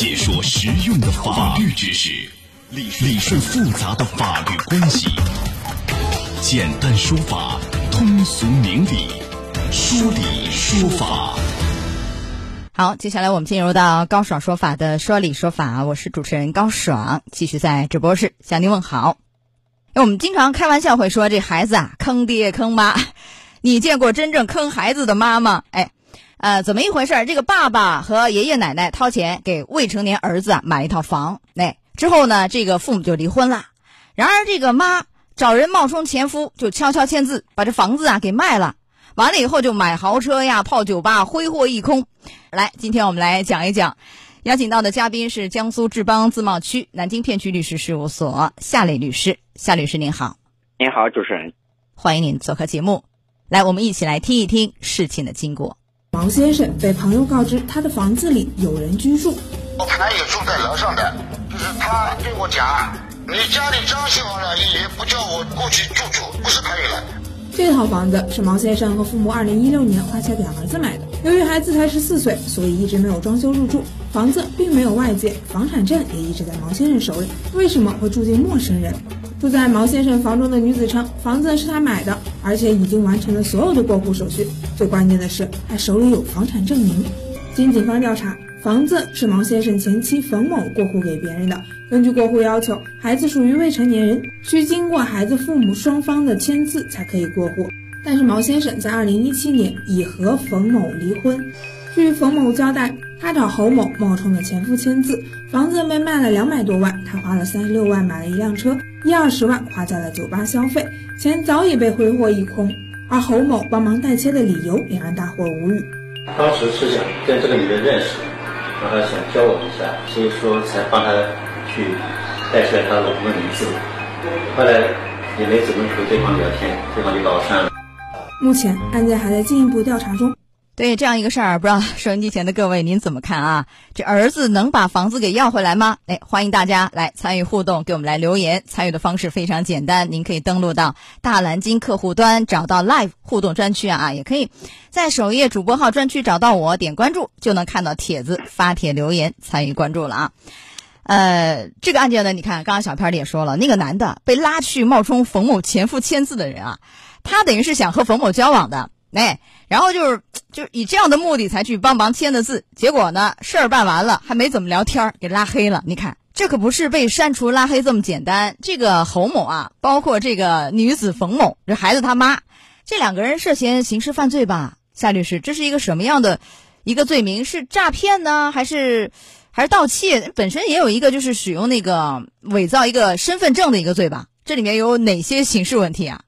解说实用的法律知识，理顺复杂的法律关系，简单说法，通俗明理，说理说法。好，接下来我们进入到高爽说法的说理说法，我是主持人高爽，继续在直播室向您问好。我们经常开玩笑会说，这孩子啊，坑爹坑妈。你见过真正坑孩子的妈吗？哎，呃，怎么一回事？这个爸爸和爷爷奶奶掏钱给未成年儿子啊买一套房，哎，之后呢，这个父母就离婚了。然而这个妈找人冒充前夫，就悄悄签字把这房子啊给卖了。完了以后就买豪车呀，泡酒吧，挥霍一空。来，今天我们来讲一讲，邀请到的嘉宾是江苏志邦自贸区南京片区律师事务所夏磊律师。夏律师您好，您好，主持人，欢迎您做客节目。来，我们一起来听一听事情的经过。毛先生被朋友告知他的房子里有人居住，他也住在楼上的，就是他对我讲，你家里装修好了也不叫我过去住住，不是可以了。这套房子是毛先生和父母二零一六年花钱给儿子买的。由于孩子才十四岁，所以一直没有装修入住。房子并没有外借，房产证也一直在毛先生手里。为什么会住进陌生人？住在毛先生房中的女子称，房子是他买的，而且已经完成了所有的过户手续。最关键的是，他手里有房产证明。经警方调查，房子是毛先生前妻冯某过户给别人的。根据过户要求，孩子属于未成年人，需经过孩子父母双方的签字才可以过户。但是毛先生在二零一七年已和冯某离婚。据冯某交代，他找侯某冒充了前夫签字，房子被卖了两百多万，他花了三十六万买了一辆车，一二十万花在了酒吧消费，钱早已被挥霍一空。而侯某帮忙代签的理由也让大伙无语。当时是想跟这个女人认识，然后想交往一下，所以说才帮她。去带出来她老公的名字，后来也没怎么和对方聊天，对方就把我删了。目前案件还在进一步调查中。对这样一个事儿，不知道 收音机前的各位您怎么看啊？这儿子能把房子给要回来吗？哎，欢迎大家来参与互动，给我们来留言。参与的方式非常简单，您可以登录到大蓝鲸客户端，找到 Live 互动专区啊，也可以在首页主播号专区找到我，点关注就能看到帖子，发帖留言参与关注了啊。呃，这个案件呢，你看，刚刚小片里也说了，那个男的被拉去冒充冯某前夫签字的人啊，他等于是想和冯某交往的，哎，然后就是就以这样的目的才去帮忙签的字，结果呢，事儿办完了还没怎么聊天，给拉黑了。你看，这可不是被删除拉黑这么简单。这个侯某啊，包括这个女子冯某，这孩子他妈，这两个人涉嫌刑事犯罪吧？夏律师，这是一个什么样的一个罪名？是诈骗呢，还是？还是盗窃本身也有一个，就是使用那个伪造一个身份证的一个罪吧？这里面有哪些刑事问题啊？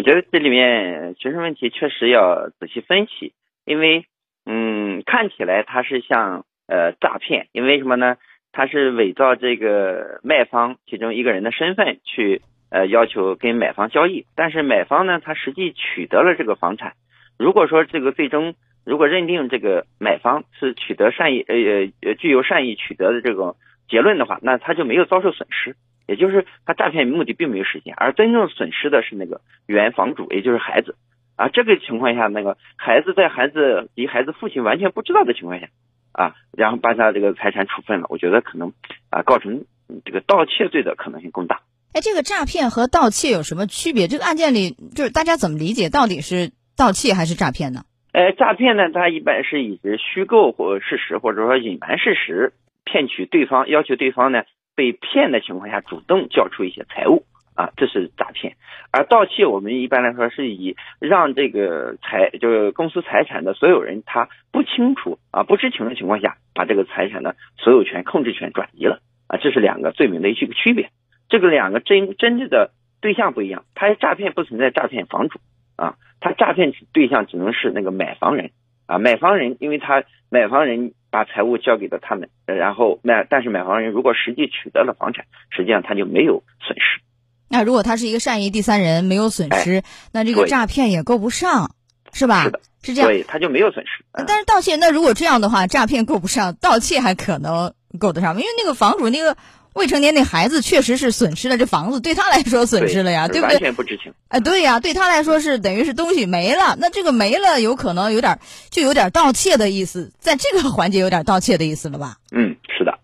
我觉得这里面学生问题确实要仔细分析，因为嗯，看起来它是像呃诈骗，因为什么呢？它是伪造这个卖方其中一个人的身份去呃要求跟买方交易，但是买方呢，他实际取得了这个房产。如果说这个最终如果认定这个买方是取得善意，呃呃具有善意取得的这种结论的话，那他就没有遭受损失，也就是他诈骗目的并没有实现，而真正损失的是那个原房主，也就是孩子。啊，这个情况下，那个孩子在孩子及孩子父亲完全不知道的情况下，啊，然后把他这个财产处分了，我觉得可能啊构成这个盗窃罪的可能性更大。哎，这个诈骗和盗窃有什么区别？这个案件里就是大家怎么理解，到底是盗窃还是诈骗呢？呃，诈骗呢，它一般是以虚构或事实，或者说隐瞒事实，骗取对方，要求对方呢被骗的情况下主动交出一些财物啊，这是诈骗。而盗窃，我们一般来说是以让这个财，就是公司财产的所有人他不清楚啊、不知情的情况下，把这个财产的所有权、控制权转移了啊，这是两个罪名的一个区别。这个两个真真正的对象不一样，他诈骗不存在诈骗房主啊。他诈骗对象只能是那个买房人啊，买房人，因为他买房人把财物交给了他们，然后买，但是买房人如果实际取得了房产，实际上他就没有损失。那如果他是一个善意第三人，没有损失，那这个诈骗也够不上，是吧？是的，是这样，对，他就没有损失。但是盗窃，那如果这样的话，诈骗够不上，盗窃还可能够得上，因为那个房主那个。未成年那孩子确实是损失了这房子，对他来说损失了呀，对不对？完全不知情。哎，对呀，对他来说是等于是东西没了。那这个没了，有可能有点就有点盗窃的意思，在这个环节有点盗窃的意思了吧？嗯，是的。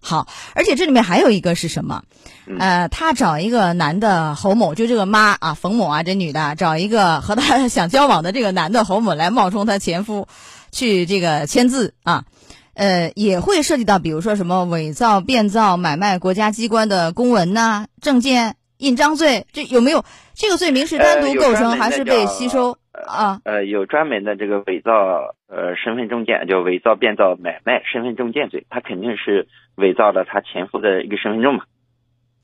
好，而且这里面还有一个是什么？呃，他找一个男的侯某，就这个妈啊，冯某啊，这女的找一个和他 想交往的这个男的侯某来冒充他前夫，去这个签字啊，呃，也会涉及到，比如说什么伪造、变造、买卖国家机关的公文呐、证件、印章罪，这有没有这个罪名是单独构成还是被吸收啊？呃，有专门的这个伪造呃身份证件，就伪造、变造、买卖身份证件罪，他肯定是伪造了他前夫的一个身份证嘛。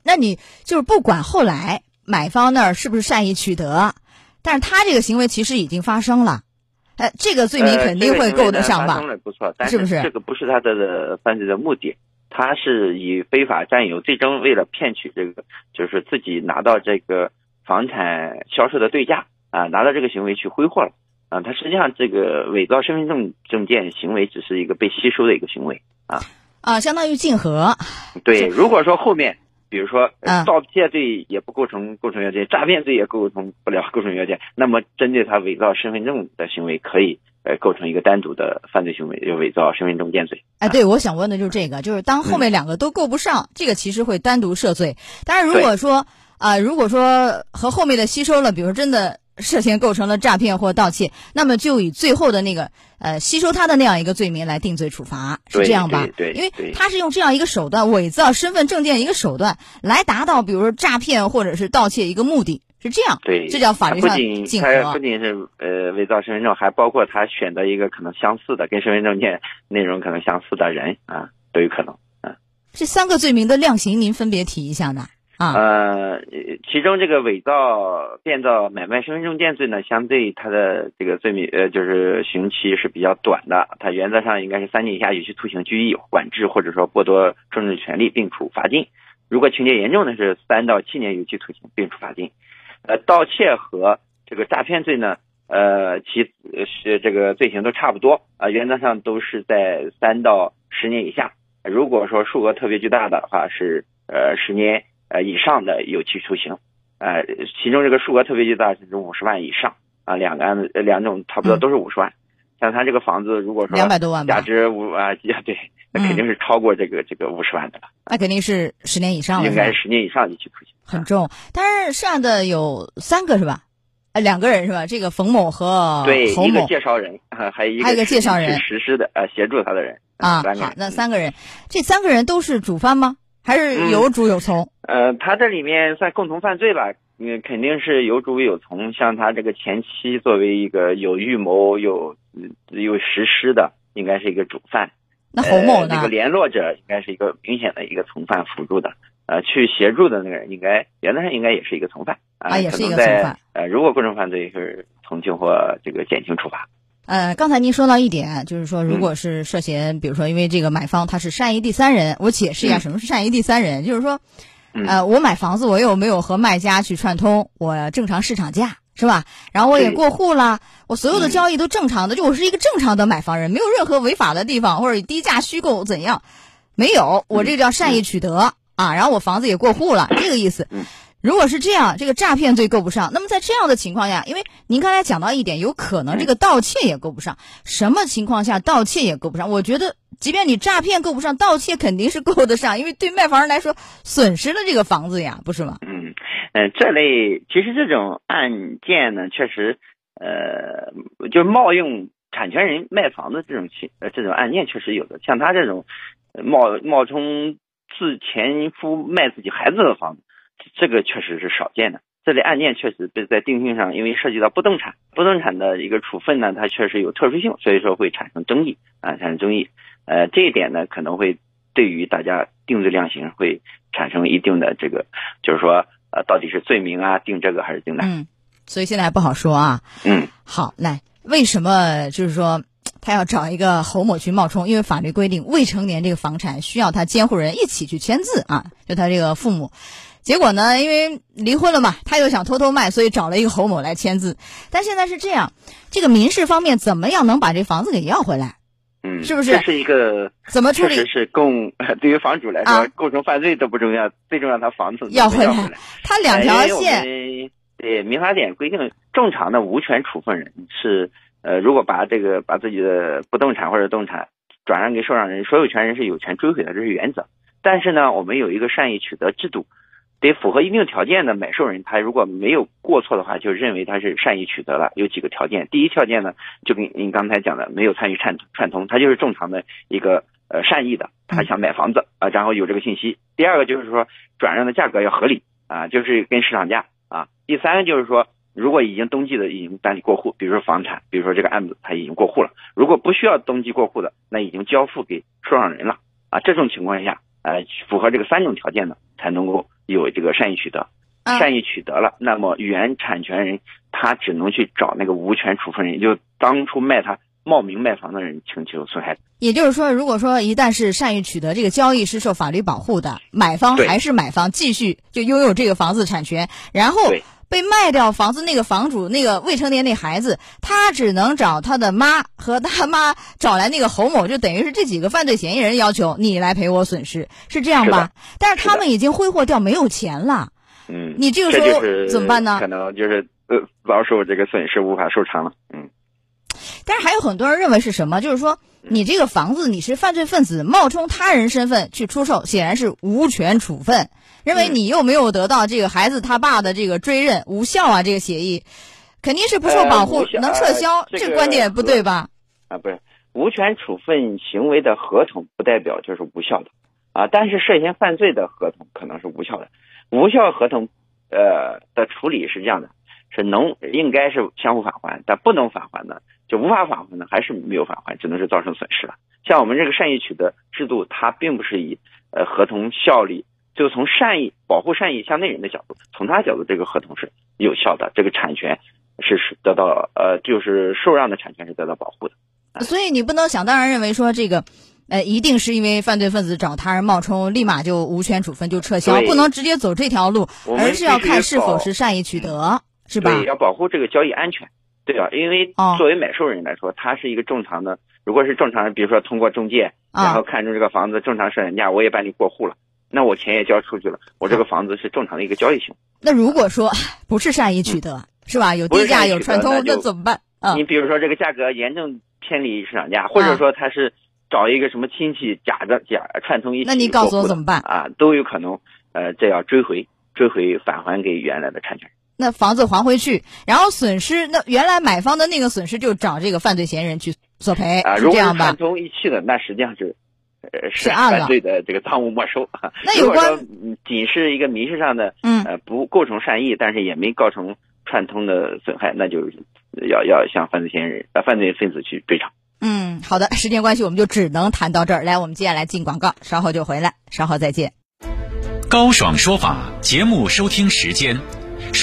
那你就是不管后来买方那儿是不是善意取得，但是他这个行为其实已经发生了，呃，这个罪名肯定会够得上吧？发生了不错，但是不是这个不是他的犯罪的目的？他是以非法占有，最终为了骗取这个，就是自己拿到这个房产销售的对价啊，拿到这个行为去挥霍了啊。他实际上这个伪造身份证证件行为只是一个被吸收的一个行为啊啊，相当于竞合。对，如果说后面。比如说，盗窃罪也不构成构成要件，诈骗罪也构成不了构成要件。那么，针对他伪造身份证的行为，可以呃构成一个单独的犯罪行为，就伪造身份证件罪。哎，对，我想问的就是这个，就是当后面两个都够不上，这个其实会单独涉罪。但是如果说啊，如果说和后面的吸收了，比如说真的。涉嫌构成了诈骗或盗窃，那么就以最后的那个呃吸收他的那样一个罪名来定罪处罚，是这样吧？对，因为他是用这样一个手段伪造身份证件一个手段来达到，比如说诈骗或者是盗窃一个目的，是这样。对，这叫法律上竞合。他不仅是呃伪造身份证，还包括他选择一个可能相似的、跟身份证件内容可能相似的人啊，都有可能。啊，这三个罪名的量刑，您分别提一下呢？呃，其中这个伪造、变造、买卖身份证件罪呢，相对它的这个罪名，呃，就是刑期是比较短的，它原则上应该是三年以下有期徒刑、拘役、管制，或者说剥夺政治权利，并处罚金。如果情节严重的是三到七年有期徒刑，并处罚金。呃，盗窃和这个诈骗罪呢，呃，其是这个罪行都差不多啊，原则上都是在三到十年以下。如果说数额特别巨大的话，是呃十年。呃，以上的有期徒刑，呃，其中这个数额特别巨大，是五十万以上啊，两个案子两种差不多都是五十万。像他这个房子，如果说两百多万，价值五啊，对，那肯定是超过这个这个五十万的了。那肯定是十年以上了，应该是十年以上有期徒刑，很重。但是涉案的有三个是吧？呃，两个人是吧？这个冯某和对一个介绍人，还有一个还有一个介绍人实施的呃协助他的人啊。好，那三个人，这三个人都是主犯吗？还是有主有从？呃，他这里面算共同犯罪吧，嗯，肯定是有主有从。像他这个前妻作为一个有预谋、有有实施的，应该是一个主犯。那侯某呢？这个联络者应该是一个明显的一个从犯辅助的。呃，去协助的那个人，应该原则上应该也是一个从犯啊，也是一个从犯。呃，如果构成犯罪，是从轻或这个减轻处罚。呃，刚才您说到一点，就是说，如果是涉嫌，比如说，因为这个买方他是善意第三人，我解释一下什么是善意第三人，就是说，呃，我买房子，我又没有和卖家去串通，我正常市场价是吧？然后我也过户了，我所有的交易都正常的，就我是一个正常的买房人，没有任何违法的地方，或者低价虚构怎样，没有，我这个叫善意取得啊，然后我房子也过户了，这个意思。如果是这样，这个诈骗罪够不上。那么在这样的情况下，因为您刚才讲到一点，有可能这个盗窃也够不上。什么情况下盗窃也够不上？我觉得，即便你诈骗够不上，盗窃肯定是够得上，因为对卖房人来说，损失了这个房子呀，不是吗？嗯，呃，这类其实这种案件呢，确实，呃，就冒用产权人卖房子这种情，呃，这种案件确实有的。像他这种冒冒充自前夫卖自己孩子的房子。这个确实是少见的，这类案件确实被在定性上，因为涉及到不动产，不动产的一个处分呢，它确实有特殊性，所以说会产生争议啊，产生争议。呃，这一点呢，可能会对于大家定罪量刑会产生一定的这个，就是说，呃，到底是罪名啊，定这个还是定那？嗯，所以现在还不好说啊。嗯，好，来，为什么就是说他要找一个侯某去冒充？因为法律规定，未成年这个房产需要他监护人一起去签字啊，就他这个父母。结果呢？因为离婚了嘛，他又想偷偷卖，所以找了一个侯某来签字。但现在是这样，这个民事方面怎么样能把这房子给要回来？嗯，是不是？这是一个怎么处理？是共对于房主来说，构成犯罪都不重要，最重要他房子要回来。他两条线。对民法典规定，正常的无权处分人是呃，如果把这个把自己的不动产或者动产转让给受让人，所有权人是有权追回的，这是原则。但是呢，我们有一个善意取得制度，得符合一定条件的买受人，他如果没有过错的话，就认为他是善意取得了。有几个条件，第一条件呢，就跟您刚才讲的，没有参与串串通，他就是正常的一个呃善意的，他想买房子啊，然后有这个信息。第二个就是说转让的价格要合理啊，就是跟市场价啊。第三个就是说。如果已经登记的已经办理过户，比如说房产，比如说这个案子他已经过户了。如果不需要登记过户的，那已经交付给受让人了啊。这种情况下，呃，符合这个三种条件的，才能够有这个善意取得。善意取得了，那么原产权人他只能去找那个无权处分人，就当初卖他冒名卖房的人请求损害。也就是说，如果说一旦是善意取得，这个交易是受法律保护的，买方还是买方继续就拥有这个房子产权，然后。被卖掉房子那个房主那个未成年那孩子，他只能找他的妈和他妈找来那个侯某，就等于是这几个犯罪嫌疑人要求你来赔我损失，是这样吧？但是他们已经挥霍掉，没有钱了。嗯，你这个时候怎么办呢？可能就是呃遭受这个损失无法收偿了。嗯。但是还有很多人认为是什么？就是说你这个房子你是犯罪分子冒充他人身份去出售，显然是无权处分。认为你又没有得到这个孩子他爸的这个追认无效啊，这个协议肯定是不受保护，能撤销，这个观点不对吧？啊，不是无权处分行为的合同不代表就是无效的啊，但是涉嫌犯罪的合同可能是无效的。无效合同呃的处理是这样的，是能应该是相互返还，但不能返还的就无法返还的还是没有返还，只能是造成损失了。像我们这个善意取得制度，它并不是以呃合同效力。就从善意保护善意向内人的角度，从他角度，这个合同是有效的，这个产权是是得到呃，就是受让的产权是得到保护的。所以你不能想当然认为说这个，呃，一定是因为犯罪分子找他人冒充，立马就无权处分就撤销，不能直接走这条路，而是要看是否是善意取得，是吧？对，要保护这个交易安全，对啊？因为作为买受人来说，他是一个正常的，如果是正常的，比如说通过中介，然后看中这个房子正常市场价，我也办理过户了。那我钱也交出去了，我这个房子是正常的一个交易行为。那如果说不是善意取得，是吧？有低价有串通，那怎么办？你比如说这个价格严重偏离市场价，或者说他是找一个什么亲戚假的假串通一起，那你告诉我怎么办啊？都有可能，呃，这要追回，追回返还给原来的产权人。那房子还回去，然后损失，那原来买方的那个损失就找这个犯罪嫌疑人去索赔，啊，这样吧？串通一气的，那实际上是。呃是犯罪的这个赃物没收。那有关仅是一个民事上的，嗯，呃，不构成善意，但是也没构成串通的损害，那就要要向犯罪嫌疑人、呃犯罪分子去追偿。嗯，好的，时间关系，我们就只能谈到这儿。来，我们接下来进广告，稍后就回来，稍后再见。高爽说法节目收听时间：